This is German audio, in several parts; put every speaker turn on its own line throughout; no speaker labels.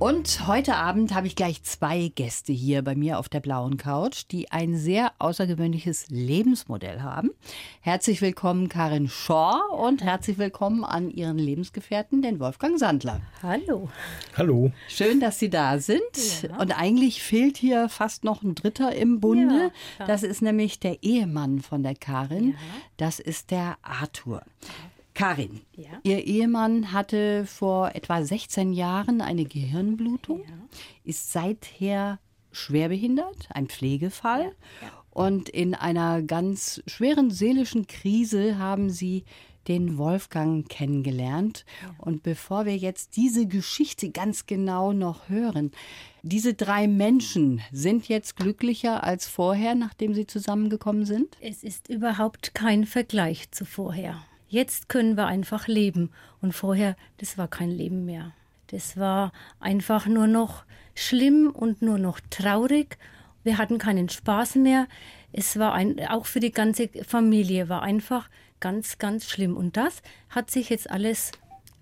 Und heute Abend habe ich gleich zwei Gäste hier bei mir auf der blauen Couch, die ein sehr außergewöhnliches Lebensmodell haben. Herzlich willkommen Karin Schor und herzlich willkommen an Ihren Lebensgefährten, den Wolfgang Sandler.
Hallo.
Hallo.
Schön, dass Sie da sind.
Ja.
Und eigentlich fehlt hier fast noch ein Dritter im Bunde.
Ja,
das ist nämlich der Ehemann von der Karin.
Ja.
Das ist der Arthur. Karin,
Ja.
Ihr Ehemann hatte vor etwa 16 Jahren eine Gehirnblutung,
Ja.
ist seither schwerbehindert, ein Pflegefall. Und in einer ganz schweren seelischen Krise haben Sie den Wolfgang kennengelernt. Und bevor wir jetzt diese Geschichte ganz genau noch hören, diese drei Menschen sind jetzt glücklicher als vorher, nachdem sie zusammengekommen sind?
Es ist überhaupt kein Vergleich zu vorher. Jetzt können wir einfach leben. Und vorher, das war kein Leben mehr. Das war einfach nur noch schlimm und nur noch traurig. Wir hatten keinen Spaß mehr. Es war ein, auch für die ganze Familie war einfach ganz, ganz schlimm. Und das hat sich jetzt alles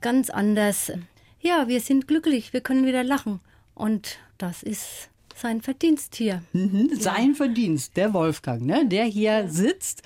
ganz anders. Ja, wir sind glücklich, wir können wieder lachen. Und das ist sein Verdienst hier.
Mhm, Sein Verdienst, der Wolfgang, ne, der hier sitzt,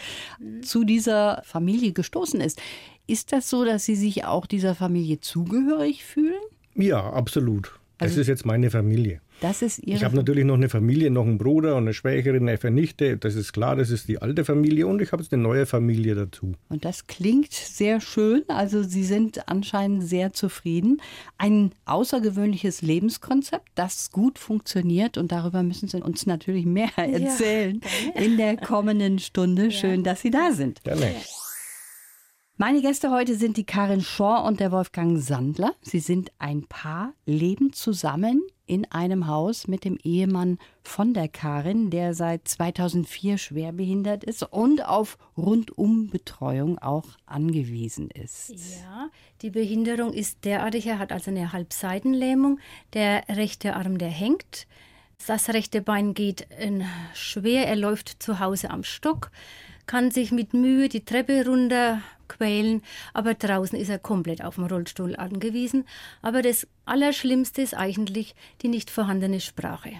zu dieser Familie gestoßen ist. Ist das so, dass Sie sich auch dieser Familie zugehörig fühlen?
Ja, absolut. Das
Also-
ist jetzt meine Familie.
Das ist Ihre
Ich habe natürlich noch eine Familie, noch einen Bruder und eine Schwägerin, eine Vernichte. Das ist klar, das ist die alte Familie und ich habe jetzt eine neue Familie dazu.
Und das klingt sehr schön. Also Sie sind anscheinend sehr zufrieden. Ein außergewöhnliches Lebenskonzept, das gut funktioniert. Und darüber müssen Sie uns natürlich mehr erzählen in der kommenden Stunde. Schön, dass Sie da sind.
Gerne.
Meine Gäste heute sind die Karin Schor und der Wolfgang Sandler. Sie sind ein Paar, leben zusammen in einem Haus mit dem Ehemann von der Karin, der seit 2004 schwerbehindert ist und auf Rundumbetreuung auch angewiesen ist.
Ja, die Behinderung ist derartig, er hat also eine Halbseitenlähmung. Der rechte Arm, der hängt. Das rechte Bein geht äh, schwer, er läuft zu Hause am Stock, kann sich mit Mühe die Treppe runter quälen, aber draußen ist er komplett auf dem Rollstuhl angewiesen. Aber das Allerschlimmste ist eigentlich die nicht vorhandene Sprache.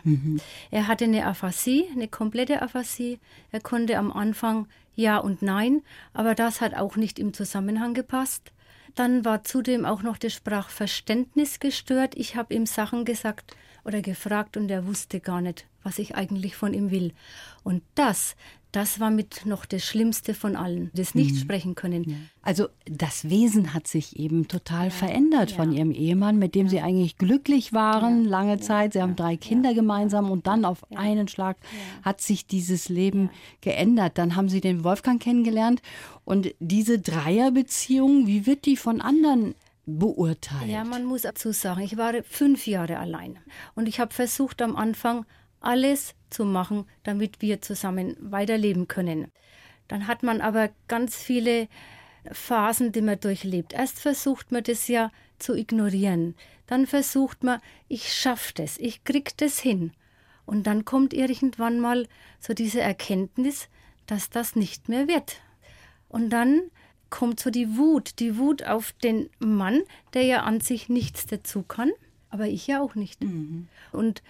Er hatte eine Aphasie, eine komplette Aphasie. Er konnte am Anfang Ja und Nein, aber das hat auch nicht im Zusammenhang gepasst. Dann war zudem auch noch das Sprachverständnis gestört. Ich habe ihm Sachen gesagt oder gefragt und er wusste gar nicht, was ich eigentlich von ihm will. Und das, das war mit noch das Schlimmste von allen, das nicht sprechen können.
Also das Wesen hat sich eben total verändert von ihrem Ehemann, mit dem sie eigentlich glücklich waren lange Zeit. Sie haben drei Kinder gemeinsam und dann auf einen Schlag hat sich dieses Leben geändert. Dann haben sie den Wolfgang kennengelernt und diese Dreierbeziehung, wie wird die von anderen beurteilt?
Ja, man muss dazu sagen, ich war fünf Jahre allein und ich habe versucht am Anfang alles zu machen, damit wir zusammen weiterleben können. Dann hat man aber ganz viele Phasen, die man durchlebt. Erst versucht man das ja zu ignorieren. Dann versucht man, ich schaffe das, ich krieg das hin. Und dann kommt irgendwann mal so diese Erkenntnis, dass das nicht mehr wird. Und dann kommt so die Wut, die Wut auf den Mann, der ja an sich nichts dazu kann, aber ich ja auch nicht. Und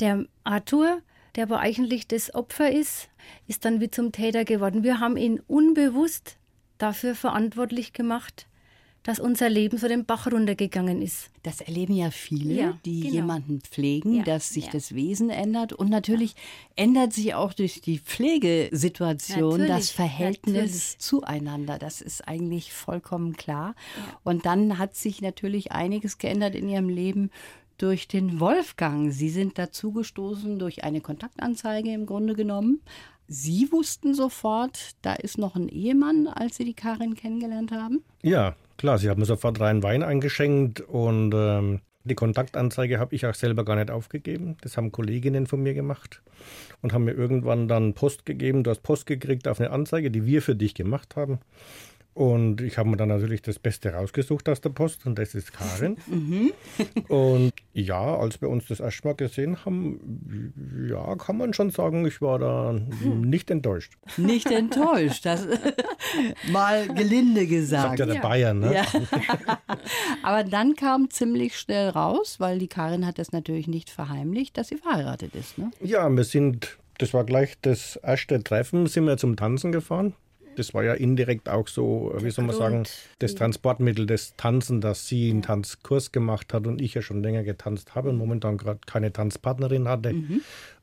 der Arthur, der aber eigentlich das Opfer ist, ist dann wie zum Täter geworden. Wir haben ihn unbewusst dafür verantwortlich gemacht, dass unser Leben so den Bach runtergegangen ist.
Das erleben ja viele,
Ja,
die
genau.
jemanden pflegen,
Ja,
dass sich
ja.
das Wesen ändert. Und natürlich ändert sich auch durch die Pflegesituation das
Natürlich,
Verhältnis
natürlich.
zueinander. Das ist eigentlich vollkommen klar. Und dann hat sich natürlich einiges geändert in ihrem Leben durch den Wolfgang. Sie sind dazugestoßen durch eine Kontaktanzeige im Grunde genommen. Sie wussten sofort, da ist noch ein Ehemann, als Sie die Karin kennengelernt haben.
Ja, klar, sie haben mir sofort rein Wein eingeschenkt und ähm, die Kontaktanzeige habe ich auch selber gar nicht aufgegeben. Das haben Kolleginnen von mir gemacht und haben mir irgendwann dann Post gegeben. Du hast Post gekriegt auf eine Anzeige, die wir für dich gemacht haben. Und ich habe mir dann natürlich das Beste rausgesucht aus der Post und das ist Karin. und ja, als wir uns das erste Mal gesehen haben, ja, kann man schon sagen, ich war da nicht enttäuscht.
Nicht enttäuscht, das mal gelinde gesagt.
Sagt ja der Bayern, ne?
Ja. Aber dann kam ziemlich schnell raus, weil die Karin hat das natürlich nicht verheimlicht, dass sie verheiratet ist. Ne?
Ja, wir sind, das war gleich das erste Treffen, sind wir zum Tanzen gefahren. Das war ja indirekt auch so, wie soll man sagen, das Transportmittel des Tanzen, dass sie einen Tanzkurs gemacht hat und ich ja schon länger getanzt habe und momentan gerade keine Tanzpartnerin hatte.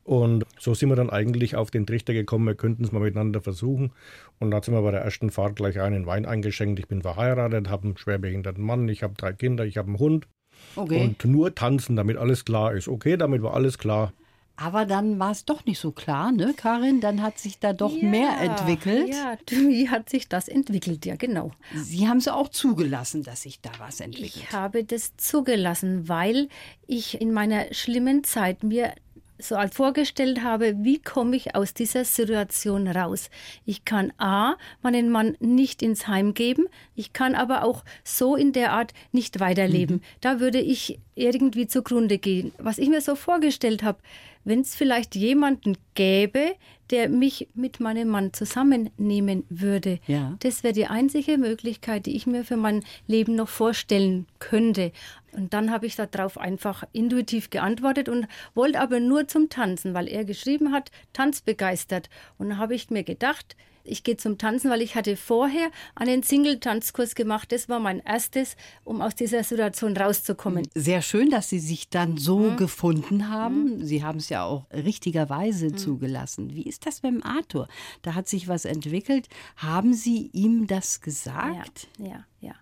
Und so sind wir dann eigentlich auf den Trichter gekommen, wir könnten es mal miteinander versuchen. Und da sind wir bei der ersten Fahrt gleich einen Wein eingeschenkt. Ich bin verheiratet, habe einen schwerbehinderten Mann, ich habe drei Kinder, ich habe einen Hund.
Okay.
Und nur tanzen, damit alles klar ist. Okay, damit war alles klar.
Aber dann war es doch nicht so klar, ne, Karin? Dann hat sich da doch mehr entwickelt.
Ja, wie hat sich das entwickelt? Ja, genau.
Sie haben es auch zugelassen, dass sich da was entwickelt.
Ich habe das zugelassen, weil ich in meiner schlimmen Zeit mir so als vorgestellt habe, wie komme ich aus dieser Situation raus. Ich kann A, meinen Mann nicht ins Heim geben, ich kann aber auch so in der Art nicht weiterleben. Da würde ich irgendwie zugrunde gehen. Was ich mir so vorgestellt habe, wenn es vielleicht jemanden gäbe, der mich mit meinem Mann zusammennehmen würde.
Ja.
Das wäre die einzige Möglichkeit, die ich mir für mein Leben noch vorstellen könnte. Und dann habe ich darauf einfach intuitiv geantwortet und wollte aber nur zum Tanzen, weil er geschrieben hat, tanzbegeistert. Und dann habe ich mir gedacht, ich gehe zum Tanzen, weil ich hatte vorher einen Single-Tanzkurs gemacht. Das war mein erstes, um aus dieser Situation rauszukommen.
Sehr schön, dass Sie sich dann so gefunden haben. Sie haben es ja auch richtigerweise zugelassen. Wie ist das beim Arthur? Da hat sich was entwickelt. Haben Sie ihm das gesagt?
Ja, ja, ja.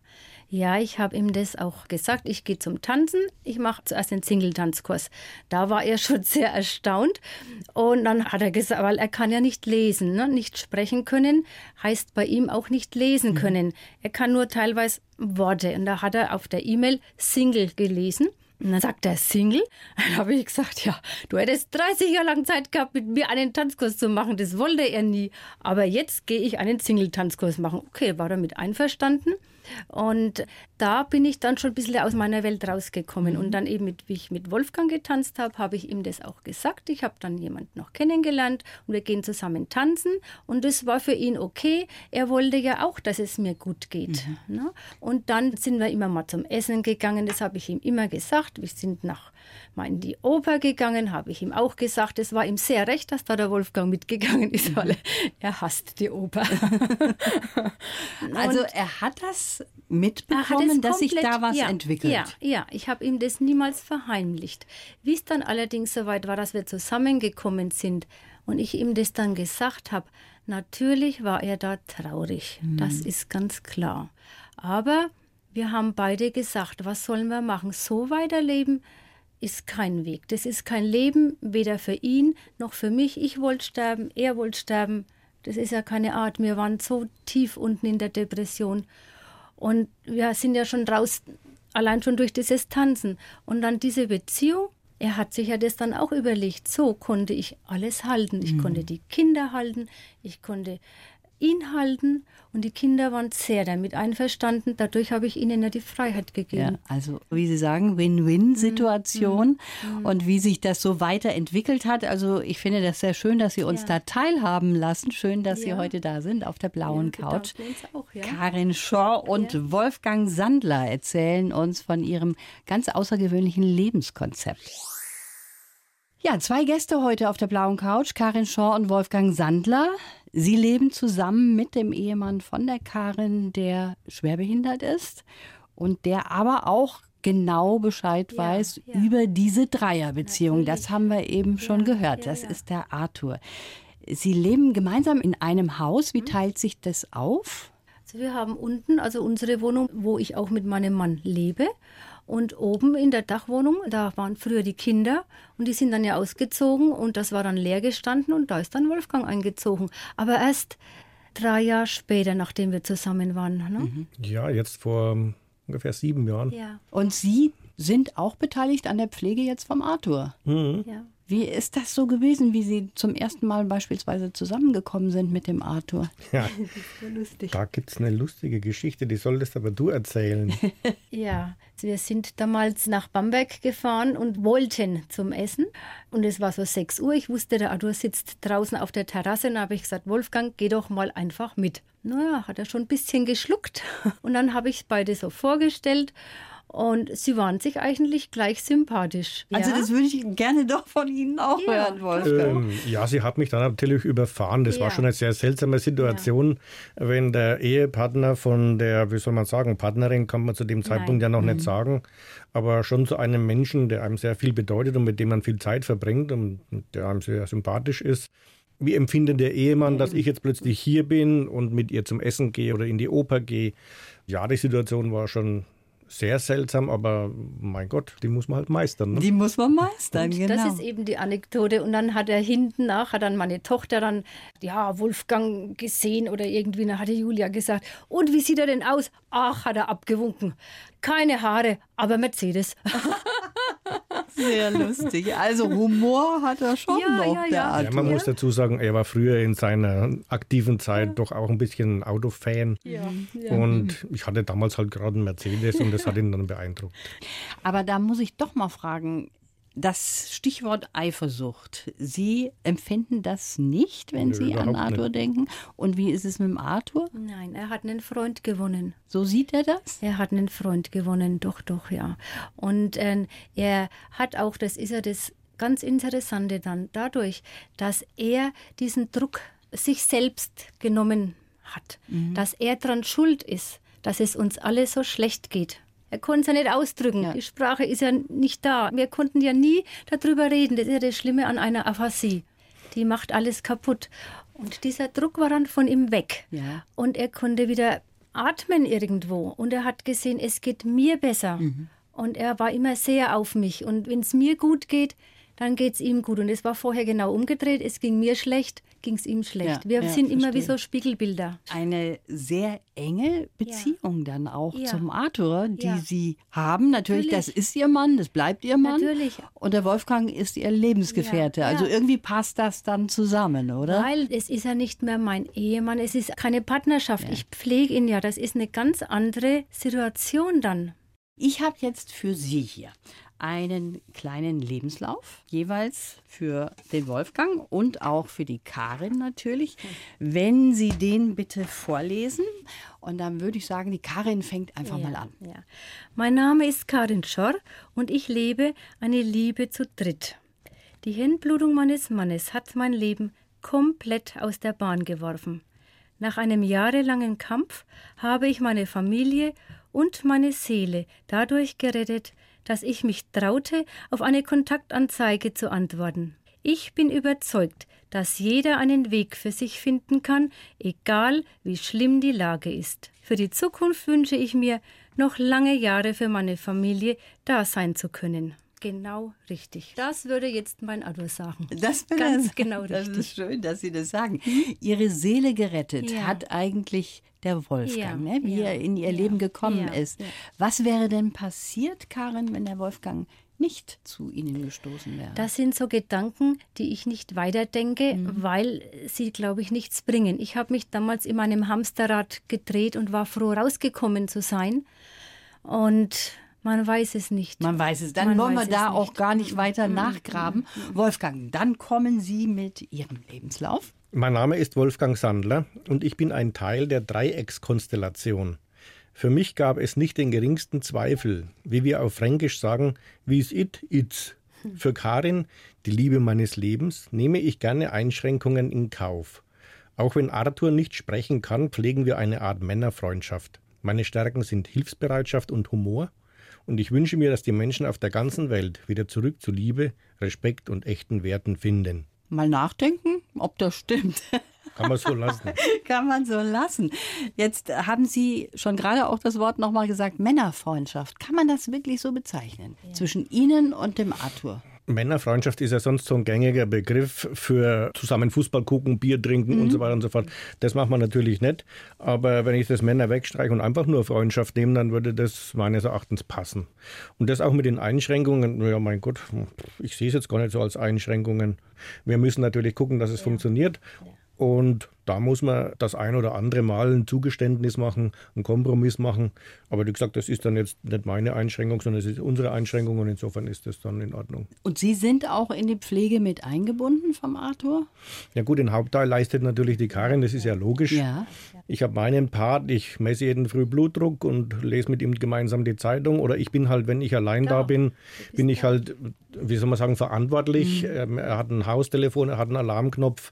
Ja, ich habe ihm das auch gesagt. Ich gehe zum Tanzen. Ich mache zuerst den Single-Tanzkurs. Da war er schon sehr erstaunt. Und dann hat er gesagt, weil er kann ja nicht lesen, ne? nicht sprechen können, heißt bei ihm auch nicht lesen können. Er kann nur teilweise Worte. Und da hat er auf der E-Mail Single gelesen. Und dann sagt er Single. Dann habe ich gesagt, ja, du hättest 30 Jahre lang Zeit gehabt, mit mir einen Tanzkurs zu machen. Das wollte er nie. Aber jetzt gehe ich einen Single-Tanzkurs machen. Okay, war damit einverstanden. Und da bin ich dann schon ein bisschen aus meiner Welt rausgekommen. Und dann eben, mit, wie ich mit Wolfgang getanzt habe, habe ich ihm das auch gesagt. Ich habe dann jemanden noch kennengelernt und wir gehen zusammen tanzen. Und das war für ihn okay. Er wollte ja auch, dass es mir gut geht. Ne? Und dann sind wir immer mal zum Essen gegangen. Das habe ich ihm immer gesagt. Wir sind nach mal in die Oper gegangen, habe ich ihm auch gesagt. Es war ihm sehr recht, dass da der Wolfgang mitgegangen ist, weil er hasst die Oper.
Also er hat das mitbekommen,
es
dass sich
komplett-
da was
ja,
entwickelt.
Ja, ja, ich habe ihm das niemals verheimlicht. Wie es dann allerdings soweit war, dass wir zusammengekommen sind und ich ihm das dann gesagt habe, natürlich war er da traurig.
Mhm.
Das ist ganz klar. Aber wir haben beide gesagt, was sollen wir machen? So weiterleben ist kein Weg. Das ist kein Leben, weder für ihn noch für mich. Ich wollte sterben, er wollte sterben. Das ist ja keine Art. Wir waren so tief unten in der Depression. Und wir sind ja schon raus, allein schon durch dieses Tanzen. Und dann diese Beziehung. Er hat sich ja das dann auch überlegt. So konnte ich alles halten. Ich konnte die Kinder halten. Ich konnte ihn halten. Und die Kinder waren sehr damit einverstanden. Dadurch habe ich ihnen ja die Freiheit
Ja,
gegeben.
also wie Sie sagen, Win-Win-Situation und wie sich das so weiterentwickelt hat. Also ich finde das sehr schön, dass Sie uns
Ja.
da teilhaben lassen. Schön, dass Sie
Ja.
heute da sind auf der blauen Couch.
auch, ja.
Karin Schor und Wolfgang Sandler erzählen uns von ihrem ganz außergewöhnlichen Lebenskonzept. Ja, zwei Gäste heute auf der blauen Couch, Karin Schor und Wolfgang Sandler. Sie leben zusammen mit dem Ehemann von der Karin, der schwerbehindert ist und der aber auch genau Bescheid
Ja,
weiß
ja.
über diese Dreierbeziehung. Das haben wir eben schon gehört.
ja,
Das
ja.
ist der Arthur. Sie leben gemeinsam in einem Haus.
Mhm.
Wie teilt sich das auf?
Also wir haben unten, also unsere Wohnung, wo ich auch mit meinem Mann lebe. Und oben in der Dachwohnung, da waren früher die Kinder und die sind dann ja ausgezogen und das war dann leer gestanden und da ist dann Wolfgang eingezogen. Aber erst drei Jahre später, nachdem wir zusammen waren. Ne?
Ja, jetzt vor ähm, ungefähr sieben Jahren.
Ja,
Und Sie sind auch beteiligt an der Pflege jetzt vom Arthur.
ja.
Wie ist das so gewesen, wie Sie zum ersten Mal beispielsweise zusammengekommen sind mit dem Arthur?
Ja, da gibt es eine lustige Geschichte, die solltest aber du erzählen.
ja, wir sind damals nach Bamberg gefahren und wollten zum Essen. Und es war so 6 Uhr. Ich wusste, der Arthur sitzt draußen auf der Terrasse. Und habe ich gesagt, Wolfgang, geh doch mal einfach mit. Naja, hat er schon ein bisschen geschluckt. Und dann habe ich beide so vorgestellt. Und sie waren sich eigentlich gleich sympathisch.
Also ja? das würde ich gerne doch von Ihnen auch ja. hören, Wolfgang.
Ähm, ja, sie hat mich dann natürlich überfahren. Das ja. war schon eine sehr seltsame Situation, wenn der Ehepartner von der, wie soll man sagen, Partnerin kann man zu dem Zeitpunkt Nein. ja noch mhm. nicht sagen, aber schon zu einem Menschen, der einem sehr viel bedeutet und mit dem man viel Zeit verbringt und der einem sehr sympathisch ist. Wie empfindet der Ehemann, dass ich jetzt plötzlich hier bin und mit ihr zum Essen gehe oder in die Oper gehe? Ja, die Situation war schon sehr seltsam, aber mein Gott, die muss man halt meistern. Ne?
Die muss man meistern,
und
genau.
Das ist eben die Anekdote. Und dann hat er hinten nach, hat dann meine Tochter dann, ja, Wolfgang gesehen oder irgendwie, dann hat die Julia gesagt, und wie sieht er denn aus? Ach, hat er abgewunken. Keine Haare, aber Mercedes.
Sehr lustig. Also Humor hat er schon ja, noch, ja, der ja.
ja, man muss dazu sagen, er war früher in seiner aktiven Zeit doch auch ein bisschen Autofan. Und ich hatte damals halt gerade einen Mercedes und das hat ihn dann beeindruckt.
Aber da muss ich doch mal fragen, das Stichwort Eifersucht. Sie empfinden das nicht, wenn Nö, Sie an Arthur nicht. denken. Und wie ist es mit dem Arthur?
Nein, er hat einen Freund gewonnen.
So sieht er das?
Er hat einen Freund gewonnen, doch, doch, ja. Und äh, er hat auch, das ist ja das ganz Interessante dann, dadurch, dass er diesen Druck sich selbst genommen hat, mhm. dass er daran schuld ist, dass es uns alle so schlecht geht. Er konnte es ja nicht ausdrücken. Ja. Die Sprache ist ja nicht da. Wir konnten ja nie darüber reden. Das ist ja das Schlimme an einer Aphasie. Die macht alles kaputt. Und dieser Druck war dann von ihm weg. Ja. Und er konnte wieder atmen irgendwo. Und er hat gesehen, es geht mir besser. Mhm. Und er war immer sehr auf mich. Und wenn es mir gut geht, dann geht es ihm gut. Und es war vorher genau umgedreht. Es ging mir schlecht, ging es ihm schlecht. Ja, Wir ja, sind verstehe. immer wie so Spiegelbilder.
Eine sehr enge Beziehung ja. dann auch zum Arthur, die Sie haben. Natürlich, Natürlich, das ist Ihr Mann, das bleibt Ihr Mann. Natürlich. Und der Wolfgang ist Ihr Lebensgefährte. Also irgendwie passt das dann zusammen, oder?
Weil es ist ja nicht mehr mein Ehemann, es ist keine Partnerschaft. Ich pflege ihn ja. Das ist eine ganz andere Situation dann.
Ich habe jetzt für Sie hier einen kleinen Lebenslauf, jeweils für den Wolfgang und auch für die Karin natürlich. Wenn Sie den bitte vorlesen. Und dann würde ich sagen, die Karin fängt einfach ja, mal an. Ja.
Mein Name ist Karin Schorr und ich lebe eine Liebe zu dritt. Die Hirnblutung meines Mannes hat mein Leben komplett aus der Bahn geworfen. Nach einem jahrelangen Kampf habe ich meine Familie und meine Seele dadurch gerettet, dass ich mich traute, auf eine Kontaktanzeige zu antworten. Ich bin überzeugt, dass jeder einen Weg für sich finden kann, egal wie schlimm die Lage ist. Für die Zukunft wünsche ich mir, noch lange Jahre für meine Familie da sein zu können. Genau richtig. Das würde jetzt mein Ado sagen.
Das ganz das, genau richtig. Das ist schön, dass Sie das sagen. Ihre Seele gerettet ja. hat eigentlich der Wolfgang, ja, ne? wie ja, er in ihr Leben gekommen ist. Was wäre denn passiert, Karin, wenn der Wolfgang nicht zu Ihnen gestoßen wäre?
Das sind so Gedanken, die ich nicht weiterdenke, mhm. weil sie, glaube ich, nichts bringen. Ich habe mich damals in meinem Hamsterrad gedreht und war froh, rausgekommen zu sein. Und man weiß es nicht.
Man weiß es. Dann Man wollen wir da auch gar nicht weiter mhm. nachgraben. Mhm. Wolfgang, dann kommen Sie mit Ihrem Lebenslauf.
Mein Name ist Wolfgang Sandler und ich bin ein Teil der Dreieckskonstellation. Für mich gab es nicht den geringsten Zweifel, wie wir auf Fränkisch sagen, wie es it, it's. Für Karin, die Liebe meines Lebens, nehme ich gerne Einschränkungen in Kauf. Auch wenn Arthur nicht sprechen kann, pflegen wir eine Art Männerfreundschaft. Meine Stärken sind Hilfsbereitschaft und Humor und ich wünsche mir, dass die Menschen auf der ganzen Welt wieder zurück zu Liebe, Respekt und echten Werten finden.
Mal nachdenken, ob das stimmt.
Kann man so lassen.
Kann man so lassen. Jetzt haben Sie schon gerade auch das Wort nochmal gesagt, Männerfreundschaft. Kann man das wirklich so bezeichnen? Ja. Zwischen Ihnen und dem Arthur?
Männerfreundschaft ist ja sonst so ein gängiger Begriff für zusammen Fußball gucken, Bier trinken mhm. und so weiter und so fort. Das macht man natürlich nicht. Aber wenn ich das Männer wegstreiche und einfach nur Freundschaft nehme, dann würde das meines Erachtens passen. Und das auch mit den Einschränkungen, ja mein Gott, ich sehe es jetzt gar nicht so als Einschränkungen. Wir müssen natürlich gucken, dass es ja. funktioniert. Und da muss man das ein oder andere Mal ein Zugeständnis machen, einen Kompromiss machen. Aber wie gesagt, das ist dann jetzt nicht meine Einschränkung, sondern es ist unsere Einschränkung und insofern ist das dann in Ordnung.
Und Sie sind auch in die Pflege mit eingebunden vom Arthur?
Ja gut, den Hauptteil leistet natürlich die Karin, das ist ja logisch.
Ja.
Ich habe meinen Part, ich messe jeden Früh Blutdruck und lese mit ihm gemeinsam die Zeitung. Oder ich bin halt, wenn ich allein da bin, bin ich halt, wie soll man sagen, verantwortlich. Mhm. Ähm, er hat ein Haustelefon, er hat einen Alarmknopf.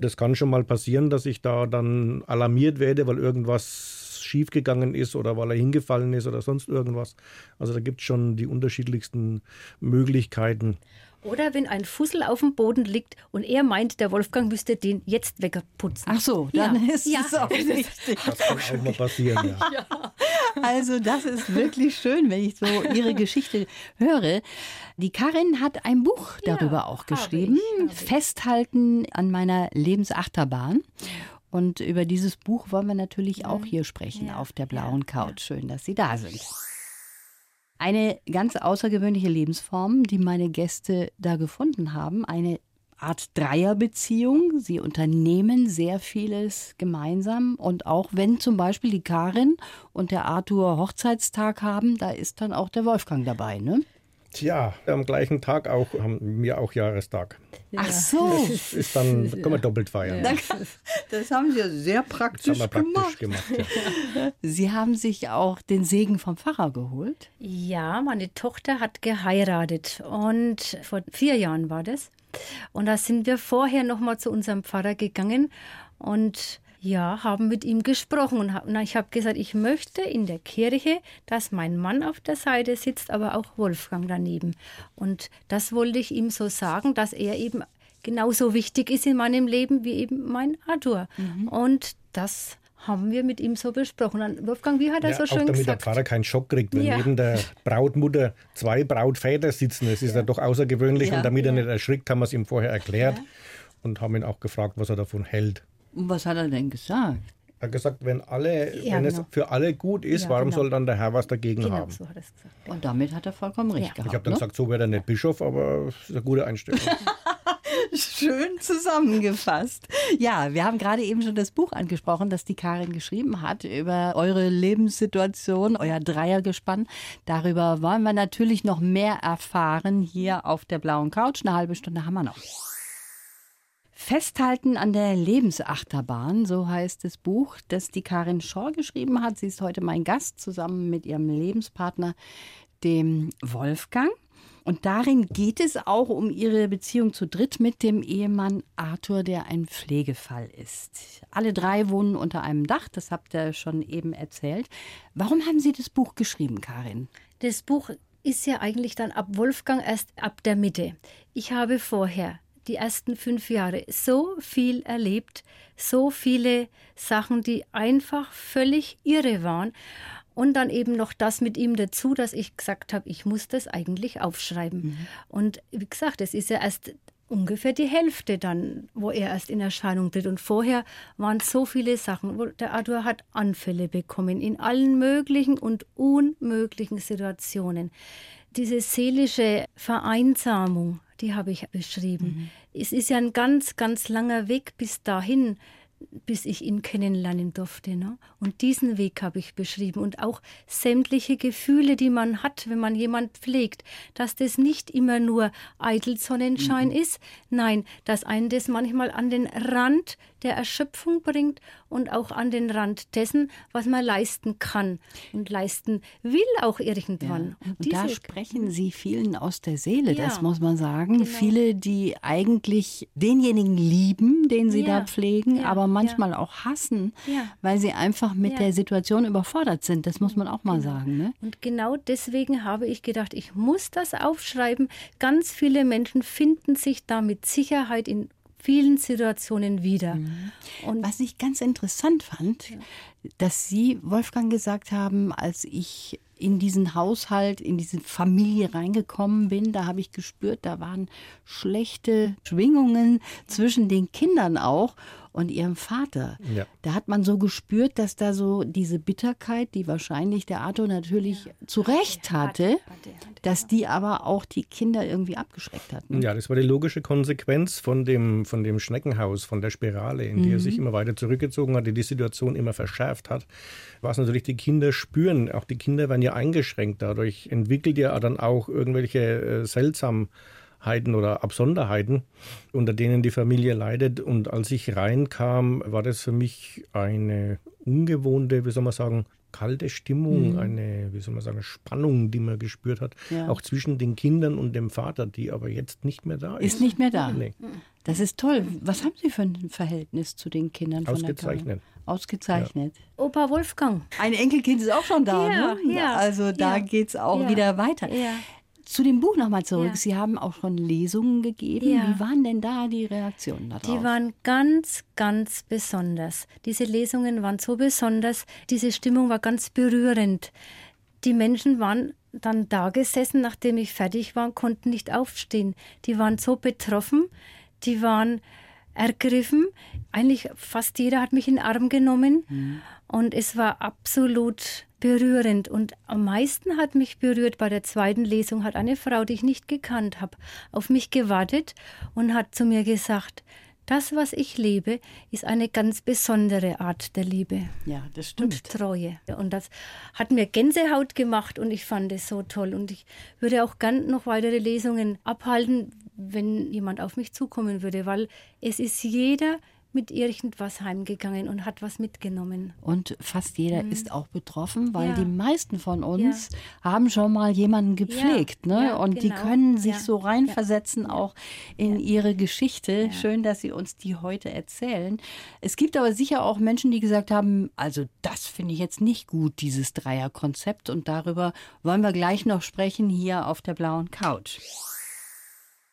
Das kann schon mal passieren, dass ich da dann alarmiert werde, weil irgendwas schiefgegangen ist oder weil er hingefallen ist oder sonst irgendwas. Also da gibt es schon die unterschiedlichsten Möglichkeiten.
Oder wenn ein Fussel auf dem Boden liegt und er meint, der Wolfgang müsste den jetzt wegputzen.
Ach so, dann ja. ist
ja.
es auch richtig.
Das kann auch mal passieren, ja.
ja. Also das ist wirklich schön, wenn ich so Ihre Geschichte höre. Die Karin hat ein Buch darüber ja, auch geschrieben, ich, Festhalten an meiner Lebensachterbahn. Und über dieses Buch wollen wir natürlich auch hier sprechen auf der blauen Couch. Schön, dass Sie da sind. Eine ganz außergewöhnliche Lebensform, die meine Gäste da gefunden haben. Eine Art Dreierbeziehung. Sie unternehmen sehr vieles gemeinsam. Und auch wenn zum Beispiel die Karin und der Arthur Hochzeitstag haben, da ist dann auch der Wolfgang dabei, ne?
Tja, am gleichen Tag auch haben wir auch Jahrestag.
Ach so.
Das ist dann da können wir doppelt feiern.
Ja. Das haben Sie ja sehr praktisch,
das haben wir praktisch gemacht. gemacht
ja. Sie haben sich auch den Segen vom Pfarrer geholt?
Ja, meine Tochter hat geheiratet und vor vier Jahren war das. Und da sind wir vorher noch mal zu unserem Pfarrer gegangen und ja, haben mit ihm gesprochen und, hab, und ich habe gesagt, ich möchte in der Kirche, dass mein Mann auf der Seite sitzt, aber auch Wolfgang daneben. Und das wollte ich ihm so sagen, dass er eben genauso wichtig ist in meinem Leben wie eben mein Arthur. Mhm. Und das haben wir mit ihm so besprochen. Und Wolfgang, wie hat er ja, so schön
auch damit
gesagt?
der Pfarrer keinen Schock kriegt, wenn ja. neben der Brautmutter zwei Brautväter sitzen. Das ist ja, ja doch außergewöhnlich. Und damit er nicht erschrickt, haben wir es ihm vorher erklärt und haben ihn auch gefragt, was er davon hält.
Und was hat er denn gesagt?
Er hat gesagt, wenn, alle, ja, wenn genau. es für alle gut ist, ja, warum genau. soll dann der Herr was dagegen genau, haben? So hat gesagt,
ja. Und damit hat er vollkommen recht gehabt.
Ich habe dann
ne?
gesagt, so wäre er nicht Bischof, aber es ist eine gute Einstellung.
Schön zusammengefasst. Ja, wir haben gerade eben schon das Buch angesprochen, das die Karin geschrieben hat über eure Lebenssituation, euer Dreiergespann. Darüber wollen wir natürlich noch mehr erfahren hier auf der blauen Couch. Eine halbe Stunde haben wir noch. Festhalten an der Lebensachterbahn, so heißt das Buch, das die Karin Schor geschrieben hat. Sie ist heute mein Gast zusammen mit ihrem Lebenspartner, dem Wolfgang. Und darin geht es auch um ihre Beziehung zu dritt mit dem Ehemann Arthur, der ein Pflegefall ist. Alle drei wohnen unter einem Dach, das habt ihr schon eben erzählt. Warum haben Sie das Buch geschrieben, Karin?
Das Buch ist ja eigentlich dann ab Wolfgang erst ab der Mitte. Ich habe vorher die ersten fünf Jahre so viel erlebt, so viele Sachen, die einfach völlig irre waren. Und dann eben noch das mit ihm dazu, dass ich gesagt habe, ich muss das eigentlich aufschreiben. Mhm. Und wie gesagt, es ist ja erst ungefähr die Hälfte dann, wo er erst in Erscheinung tritt. Und vorher waren so viele Sachen. Wo der Arthur hat Anfälle bekommen in allen möglichen und unmöglichen Situationen. Diese seelische Vereinsamung, die habe ich beschrieben. Mhm. Es ist ja ein ganz, ganz langer Weg bis dahin, bis ich ihn kennenlernen durfte. Ne? Und diesen Weg habe ich beschrieben und auch sämtliche Gefühle, die man hat, wenn man jemand pflegt, dass das nicht immer nur eitel Sonnenschein mhm. ist, nein, dass einen das manchmal an den Rand der Erschöpfung bringt und auch an den Rand dessen, was man leisten kann und leisten will auch irgendwann.
Ja. Und, und da sprechen Sie vielen aus der Seele, ja. das muss man sagen. Genau. Viele, die eigentlich denjenigen lieben, den sie ja. da pflegen, aber manchmal auch hassen, weil sie einfach mit der Situation überfordert sind. Das muss man auch mal genau. sagen. Ne?
Und genau deswegen habe ich gedacht, ich muss das aufschreiben. Ganz viele Menschen finden sich da mit Sicherheit in vielen Situationen wieder. Mhm.
Und was ich ganz interessant fand, ja. dass Sie, Wolfgang, gesagt haben, als ich in diesen Haushalt, in diese Familie reingekommen bin, da habe ich gespürt, da waren schlechte Schwingungen zwischen den Kindern auch und ihrem Vater. Ja. Da hat man so gespürt, dass da so diese Bitterkeit, die wahrscheinlich der Arthur natürlich ja. zu Recht hatte, dass die aber auch die Kinder irgendwie abgeschreckt hatten.
Ja, das war die logische Konsequenz von dem, von dem Schneckenhaus, von der Spirale, in die mhm. er sich immer weiter zurückgezogen hat, die die Situation immer verschärft hat. Was natürlich die Kinder spüren, auch die Kinder werden ja eingeschränkt. Dadurch entwickelt ja dann auch irgendwelche äh, seltsamen Heiden oder Absonderheiten, unter denen die Familie leidet. Und als ich reinkam, war das für mich eine ungewohnte, wie soll man sagen, kalte Stimmung, mhm. eine, wie soll man sagen, Spannung, die man gespürt hat, ja. auch zwischen den Kindern und dem Vater, die aber jetzt nicht mehr da ist.
Ist nicht mehr da. Nee. Das ist toll. Was haben Sie für ein Verhältnis zu den Kindern
von Ausgezeichnet.
Der Ausgezeichnet.
Ja. Opa Wolfgang.
Ein Enkelkind ist auch schon da. Ja, ne? ja. Also da ja. geht es auch wieder weiter. Ja. Zu dem Buch nochmal zurück. Ja. Sie haben auch schon Lesungen gegeben. Ja. Wie waren denn da die Reaktionen darauf?
Die waren ganz, ganz besonders. Diese Lesungen waren so besonders. Diese Stimmung war ganz berührend. Die Menschen waren dann da gesessen, nachdem ich fertig war, konnten nicht aufstehen. Die waren so betroffen. Die waren ergriffen. Eigentlich fast jeder hat mich in den Arm genommen. Mhm. Und es war absolut berührend. Und am meisten hat mich berührt bei der zweiten Lesung, hat eine Frau, die ich nicht gekannt habe, auf mich gewartet und hat zu mir gesagt, das, was ich lebe, ist eine ganz besondere Art der Liebe.
Ja, das stimmt.
Und Treue. Und das hat mir Gänsehaut gemacht und ich fand es so toll. Und ich würde auch gern noch weitere Lesungen abhalten, wenn jemand auf mich zukommen würde, weil es ist jeder mit irgendwas heimgegangen und hat was mitgenommen.
Und fast jeder mhm. ist auch betroffen, weil ja. die meisten von uns ja. haben schon mal jemanden gepflegt. Ja. Ne? und genau. die können sich so reinversetzen auch in ihre Geschichte. Schön, dass Sie uns die heute erzählen. Es gibt aber sicher auch Menschen, die gesagt haben, also das finde ich jetzt nicht gut, dieses Dreierkonzept. Und darüber wollen wir gleich noch sprechen hier auf der blauen Couch.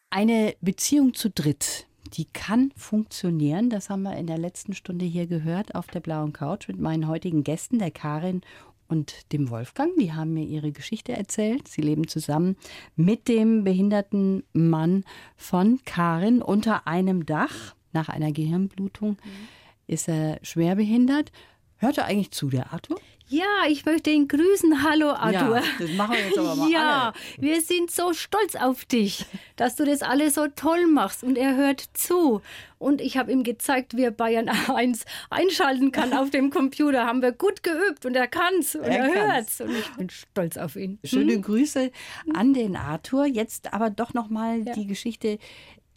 Eine Beziehung zu dritt die kann funktionieren. Das haben wir in der letzten Stunde hier gehört auf der blauen Couch mit meinen heutigen Gästen, der Karin und dem Wolfgang. Die haben mir ihre Geschichte erzählt. Sie leben zusammen mit dem behinderten Mann von Karin unter einem Dach. Nach einer Gehirnblutung mhm. ist er schwerbehindert. Hört er eigentlich zu, der Arthur?
Ja, ich möchte ihn grüßen. Hallo, Arthur.
Ja, das machen wir jetzt aber mal.
Ja, alle. wir sind so stolz auf dich, dass du das alles so toll machst. Und er hört zu. Und ich habe ihm gezeigt, wie er Bayern 1 einschalten kann auf dem Computer. Haben wir gut geübt und er kann's und er, er hört's. Und ich bin stolz auf ihn.
Schöne hm? Grüße an den Arthur. Jetzt aber doch nochmal ja. die Geschichte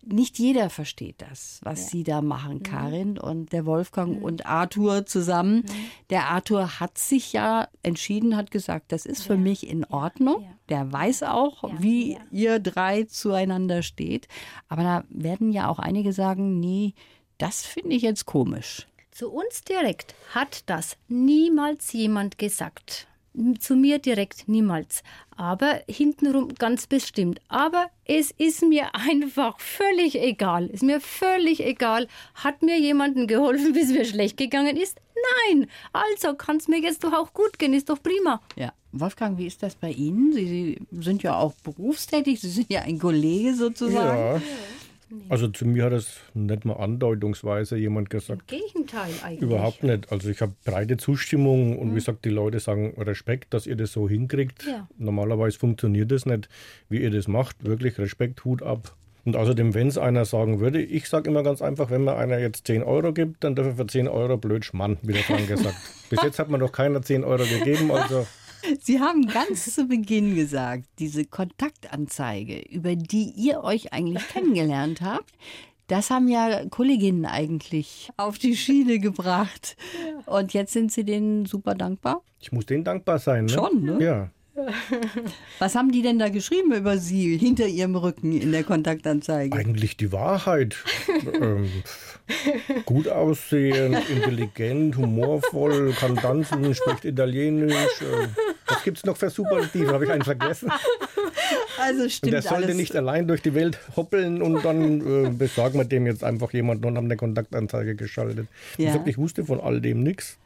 nicht jeder versteht das, was ja. Sie da machen, mhm. Karin und der Wolfgang mhm. und Arthur zusammen. Mhm. Der Arthur hat sich ja entschieden, hat gesagt, das ist für ja. mich in Ordnung. Ja. Der weiß auch, wie ihr drei zueinander steht. Aber da werden ja auch einige sagen, nee, das finde ich jetzt komisch.
Zu uns direkt hat das niemals jemand gesagt. Zu mir direkt niemals. Aber hintenrum ganz bestimmt. Aber es ist mir einfach völlig egal. Ist mir völlig egal. Hat mir jemanden geholfen, bis mir schlecht gegangen ist? Nein. Also kann es mir jetzt doch auch gut gehen. Ist doch prima.
Ja. Wolfgang, wie ist das bei Ihnen? Sie, Sie sind ja auch berufstätig. Sie sind ja ein Kollege sozusagen.
Ja. Also zu mir hat es nicht mal andeutungsweise jemand gesagt.
Im Gegenteil eigentlich.
Überhaupt nicht. Also ich habe breite Zustimmung und mhm. wie gesagt, die Leute sagen Respekt, dass ihr das so hinkriegt. Ja. Normalerweise funktioniert das nicht, wie ihr das macht. Wirklich Respekt, Hut ab. Und außerdem, wenn es einer sagen würde, ich sage immer ganz einfach, wenn mir einer jetzt 10 Euro gibt, dann darf er für 10 Euro blöd Schmann, wie der Frank gesagt. Bis jetzt hat mir noch keiner 10 Euro gegeben, also
Sie haben ganz zu Beginn gesagt, diese Kontaktanzeige, über die ihr euch eigentlich kennengelernt habt, das haben ja Kolleginnen eigentlich auf die Schiene gebracht. Und jetzt sind sie denen super dankbar?
Ich muss denen dankbar sein, ne?
Schon, ne?
Ja.
Was haben die denn da geschrieben über Sie hinter Ihrem Rücken in der Kontaktanzeige?
Eigentlich die Wahrheit. ähm, gut aussehen, intelligent, humorvoll, kann tanzen, spricht Italienisch. Äh, was gibt es noch für Superlative? Habe ich einen vergessen?
Also stimmt
der sollte
alles.
nicht allein durch die Welt hoppeln und dann äh, besorgen wir dem jetzt einfach jemanden und haben eine Kontaktanzeige geschaltet. Ja. Ich wusste von all dem nichts.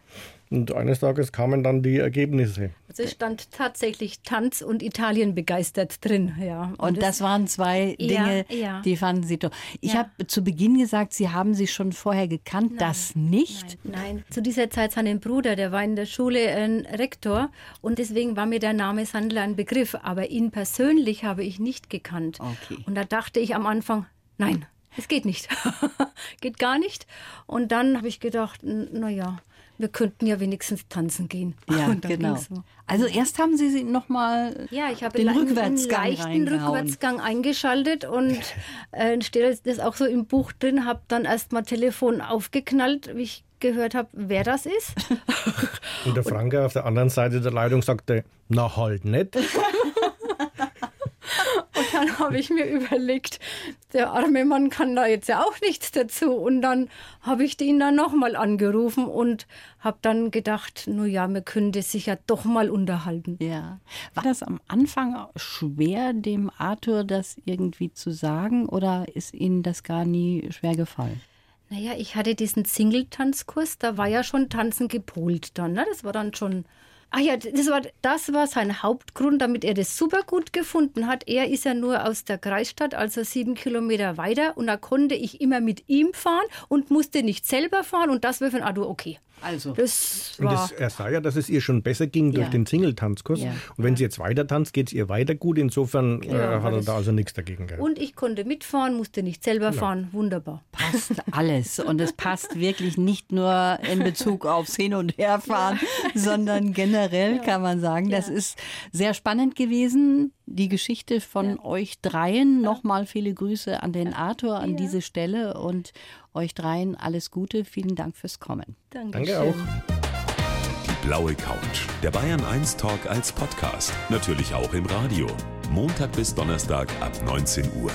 Und eines Tages kamen dann die Ergebnisse.
Also es stand tatsächlich Tanz und Italien begeistert drin. Ja.
Und, und das, das, waren zwei Dinge, ja, ja. die fanden Sie toll. Ich ja. habe zu Beginn gesagt, Sie haben sie schon vorher gekannt, nein, das nicht?
Nein, nein, zu dieser Zeit seinen Bruder, der war in der Schule ein Rektor und deswegen war mir der Name Sandler ein Begriff. Aber ihn persönlich habe ich nicht gekannt. Okay. Und da dachte ich am Anfang, nein, es geht nicht. geht gar nicht. Und dann habe ich gedacht, naja, wir könnten ja wenigstens tanzen gehen.
Ja, genau. So. Also erst haben Sie noch mal
ja, ich habe den Rückwärtsgang
einen leichten
Rückwärtsgang eingeschaltet und äh, steht das auch so im Buch drin, habe dann erst mal Telefon aufgeknallt, wie ich gehört habe, wer das ist.
und der Franke auf der anderen Seite der Leitung sagte, na halt nicht.
habe ich mir überlegt, der arme Mann kann da jetzt ja auch nichts dazu. Und dann habe ich ihn dann nochmal angerufen und habe dann gedacht, nun ja, wir könnten sich ja doch mal unterhalten.
Ja. War das am Anfang schwer, dem Arthur das irgendwie zu sagen oder ist Ihnen das gar nie schwer gefallen?
Naja, ich hatte diesen Single-Tanzkurs, da war ja schon Tanzen gepolt dann. Ne? Das war dann schon Ach ja, das war, das war sein Hauptgrund, damit er das super gut gefunden hat. Er ist ja nur aus der Kreisstadt, also sieben Kilometer weiter. Und da konnte ich immer mit ihm fahren und musste nicht selber fahren. Und das war von Adu okay.
Also.
Das
war, und das, er sah ja, dass es ihr schon besser ging durch ja. den Single-Tanzkurs. Ja. Und wenn sie jetzt weiter tanzt, geht es ihr weiter gut. Insofern äh, äh, hat er da also nichts dagegen gehabt.
Und ich konnte mitfahren, musste nicht selber fahren. Wunderbar.
Passt alles. Und es passt wirklich nicht nur in Bezug aufs Hin- und Herfahren, sondern generell kann man sagen, das ist sehr spannend gewesen. Die Geschichte von euch dreien. Nochmal viele Grüße an den Arthur an diese Stelle und euch dreien alles Gute. Vielen Dank fürs Kommen.
Dankeschön. Danke auch.
Die blaue Couch. Der Bayern 1 Talk als Podcast. Natürlich auch im Radio. Montag bis Donnerstag ab 19 Uhr.